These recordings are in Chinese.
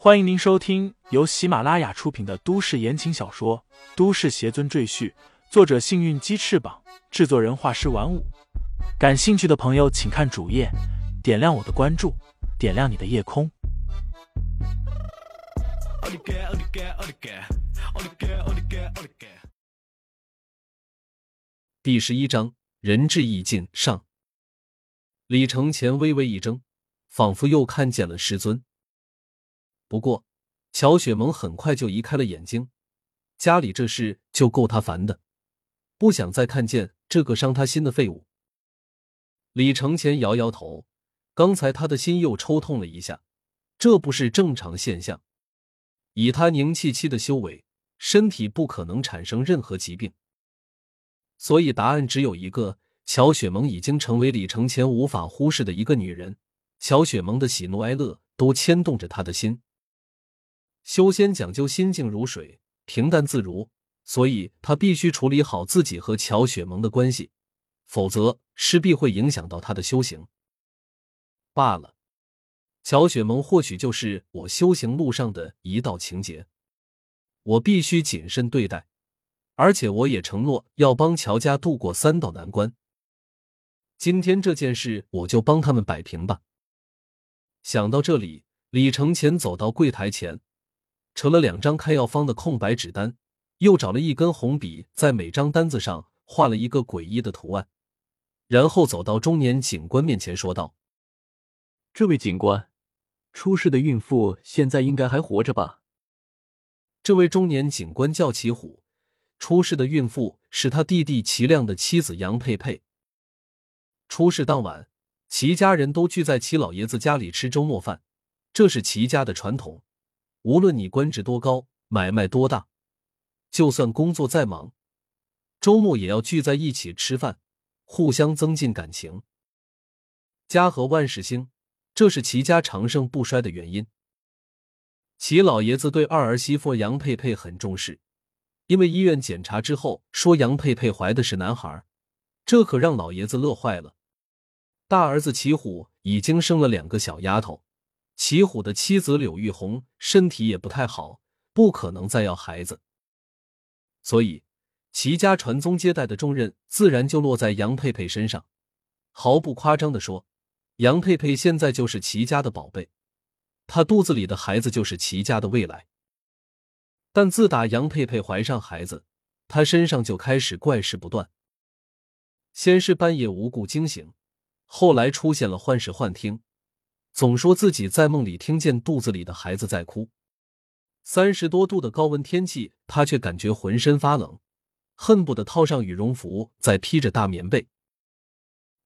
欢迎您收听由喜马拉雅出品的都市言情小说《都市邪尊赘婿》，作者：幸运鸡翅膀，制作人：画师玩五。感兴趣的朋友，请看主页，点亮我的关注，点亮你的夜空。第十一章仁至义尽上。李承前微微一怔，仿佛又看见了师尊。不过，乔雪萌很快就移开了眼睛。家里这事就够他烦的，不想再看见这个伤他心的废物。李承前摇摇头，刚才他的心又抽痛了一下，这不是正常现象。以他凝气期的修为，身体不可能产生任何疾病。所以答案只有一个：乔雪萌已经成为李承前无法忽视的一个女人。乔雪萌的喜怒哀乐都牵动着他的心。修仙讲究心静如水，平淡自如，所以他必须处理好自己和乔雪萌的关系，否则势必会影响到他的修行。罢了，乔雪萌或许就是我修行路上的一道情节，我必须谨慎对待，而且我也承诺要帮乔家渡过三道难关。今天这件事，我就帮他们摆平吧。想到这里，李承前走到柜台前。扯了两张开药方的空白纸单，又找了一根红笔，在每张单子上画了一个诡异的图案，然后走到中年警官面前说道：“这位警官，出事的孕妇现在应该还活着吧？”这位中年警官叫齐虎，出事的孕妇是他弟弟齐亮的妻子杨佩佩。出事当晚，齐家人都聚在齐老爷子家里吃周末饭，这是齐家的传统。无论你官职多高，买卖多大，就算工作再忙，周末也要聚在一起吃饭，互相增进感情。家和万事兴，这是齐家长盛不衰的原因。齐老爷子对二儿媳妇杨佩佩很重视，因为医院检查之后说杨佩佩怀的是男孩，这可让老爷子乐坏了。大儿子齐虎已经生了两个小丫头。齐虎的妻子柳玉红身体也不太好，不可能再要孩子，所以齐家传宗接代的重任自然就落在杨佩佩身上。毫不夸张的说，杨佩佩现在就是齐家的宝贝，她肚子里的孩子就是齐家的未来。但自打杨佩佩怀上孩子，她身上就开始怪事不断。先是半夜无故惊醒，后来出现了幻视幻听。总说自己在梦里听见肚子里的孩子在哭。三十多度的高温天气，他却感觉浑身发冷，恨不得套上羽绒服再披着大棉被。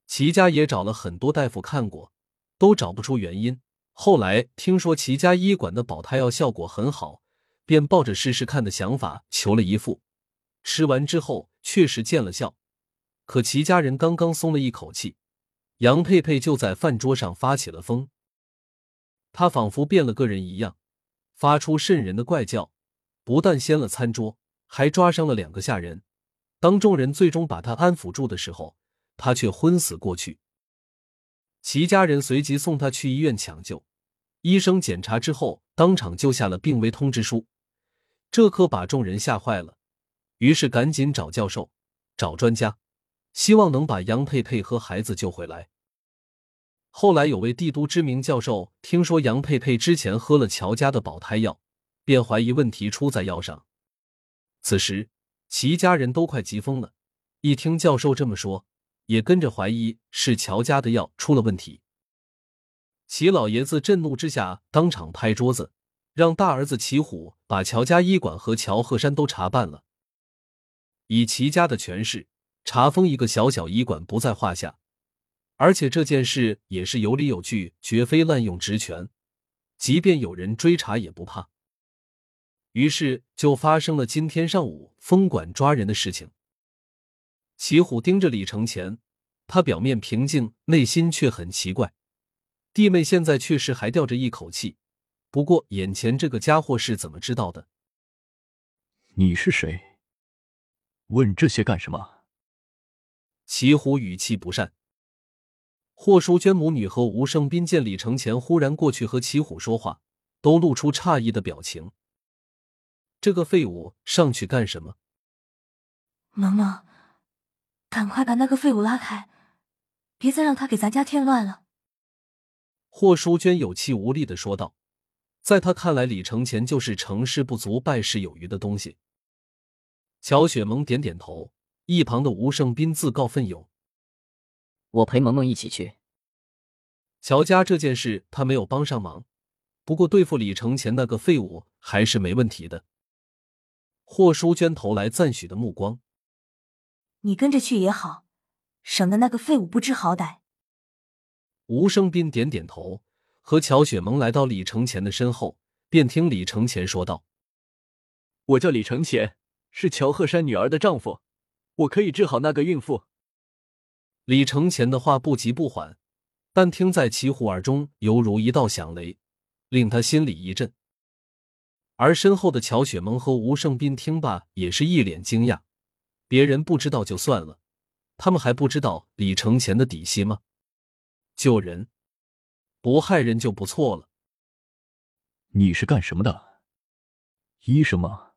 齐家也找了很多大夫看过，都找不出原因。后来听说齐家医馆的保胎药效果很好，便抱着试试看的想法求了一副。吃完之后确实见了效，可齐家人刚刚松了一口气，杨佩佩就在饭桌上发起了疯。他仿佛变了个人一样，发出瘆人的怪叫，不但掀了餐桌，还抓伤了两个下人。当众人最终把他安抚住的时候，他却昏死过去。齐家人随即送他去医院抢救，医生检查之后，当场就下了病危通知书。这可把众人吓坏了，于是赶紧找教授、找专家，希望能把杨佩佩和孩子救回来。后来有位帝都知名教授听说杨佩佩之前喝了乔家的保胎药，便怀疑问题出在药上。此时齐家人都快急疯了，一听教授这么说，也跟着怀疑是乔家的药出了问题。齐老爷子震怒之下，当场拍桌子，让大儿子齐虎把乔家医馆和乔鹤山都查办了。以齐家的权势，查封一个小小医馆不在话下。而且这件事也是有理有据，绝非滥用职权，即便有人追查也不怕。于是就发生了今天上午封馆抓人的事情。齐虎盯着李承前，他表面平静，内心却很奇怪。弟妹现在确实还吊着一口气，不过眼前这个家伙是怎么知道的？你是谁？问这些干什么？齐虎语气不善。霍淑娟母女和吴胜斌见李承前忽然过去和齐虎说话，都露出诧异的表情。这个废物上去干什么？萌萌，赶快把那个废物拉开，别再让他给咱家添乱了。霍淑娟有气无力的说道。在他看来，李承前就是成事不足败事有余的东西。乔雪萌点点头，一旁的吴胜斌自告奋勇：“我陪萌萌一起去。”乔家这件事他没有帮上忙，不过对付李承前那个废物还是没问题的。霍淑娟投来赞许的目光：“你跟着去也好，省得那个废物不知好歹。”吴胜斌点点头。和乔雪萌来到李承前的身后，便听李承前说道：“我叫李承前，是乔鹤山女儿的丈夫，我可以治好那个孕妇。”李承前的话不急不缓，但听在齐虎耳中犹如一道响雷，令他心里一震。而身后的乔雪萌和吴胜斌听罢，也是一脸惊讶。别人不知道就算了，他们还不知道李承前的底细吗？救人。不害人就不错了。你是干什么的？医生吗？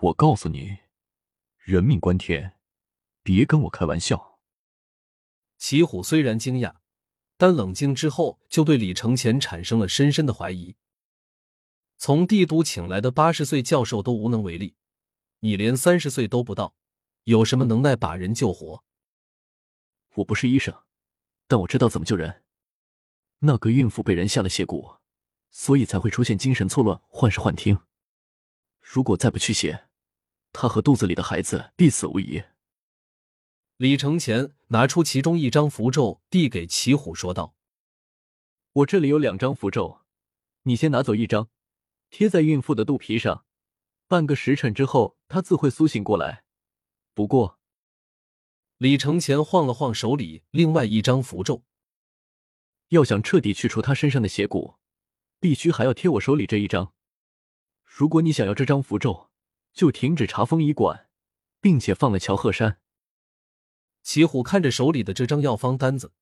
我告诉你，人命关天，别跟我开玩笑。齐虎虽然惊讶，但冷静之后就对李承前产生了深深的怀疑。从帝都请来的八十岁教授都无能为力，你连三十岁都不到，有什么能耐把人救活？我不是医生，但我知道怎么救人。那个孕妇被人下了邪蛊，所以才会出现精神错乱、幻视幻听。如果再不去邪，他和肚子里的孩子必死无疑。李承前拿出其中一张符咒，递给齐虎，说道：“我这里有两张符咒，你先拿走一张，贴在孕妇的肚皮上。半个时辰之后，她自会苏醒过来。不过……”李承前晃了晃手里另外一张符咒。要想彻底去除他身上的邪骨，必须还要贴我手里这一张。如果你想要这张符咒，就停止查封医馆，并且放了乔鹤山。齐虎看着手里的这张药方单子，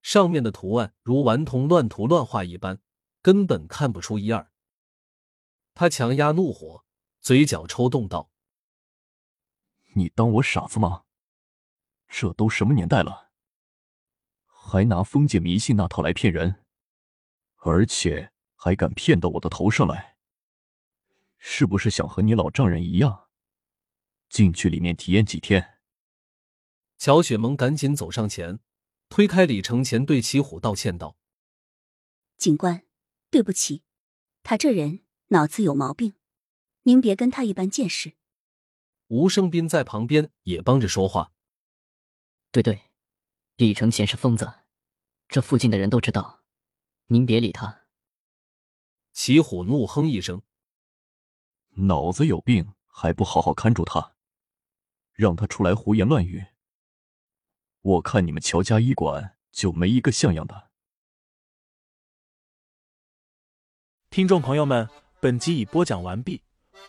上面的图案如顽童乱涂乱画一般，根本看不出一二。他强压怒火，嘴角抽动道：“你当我傻子吗？这都什么年代了？”还拿封建迷信那套来骗人，而且还敢骗到我的头上来，是不是想和你老丈人一样，进去里面体验几天？乔雪萌赶紧走上前，推开李承前，对齐虎道歉道：“警官，对不起，他这人脑子有毛病，您别跟他一般见识。”吴胜斌在旁边也帮着说话：“对对。”李承前是疯子，这附近的人都知道。您别理他。齐虎怒哼一声：“脑子有病，还不好好看住他，让他出来胡言乱语。我看你们乔家医馆就没一个像样的。”听众朋友们，本集已播讲完毕，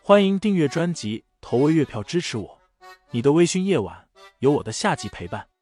欢迎订阅专辑，投喂月票支持我。你的微醺夜晚，有我的下集陪伴。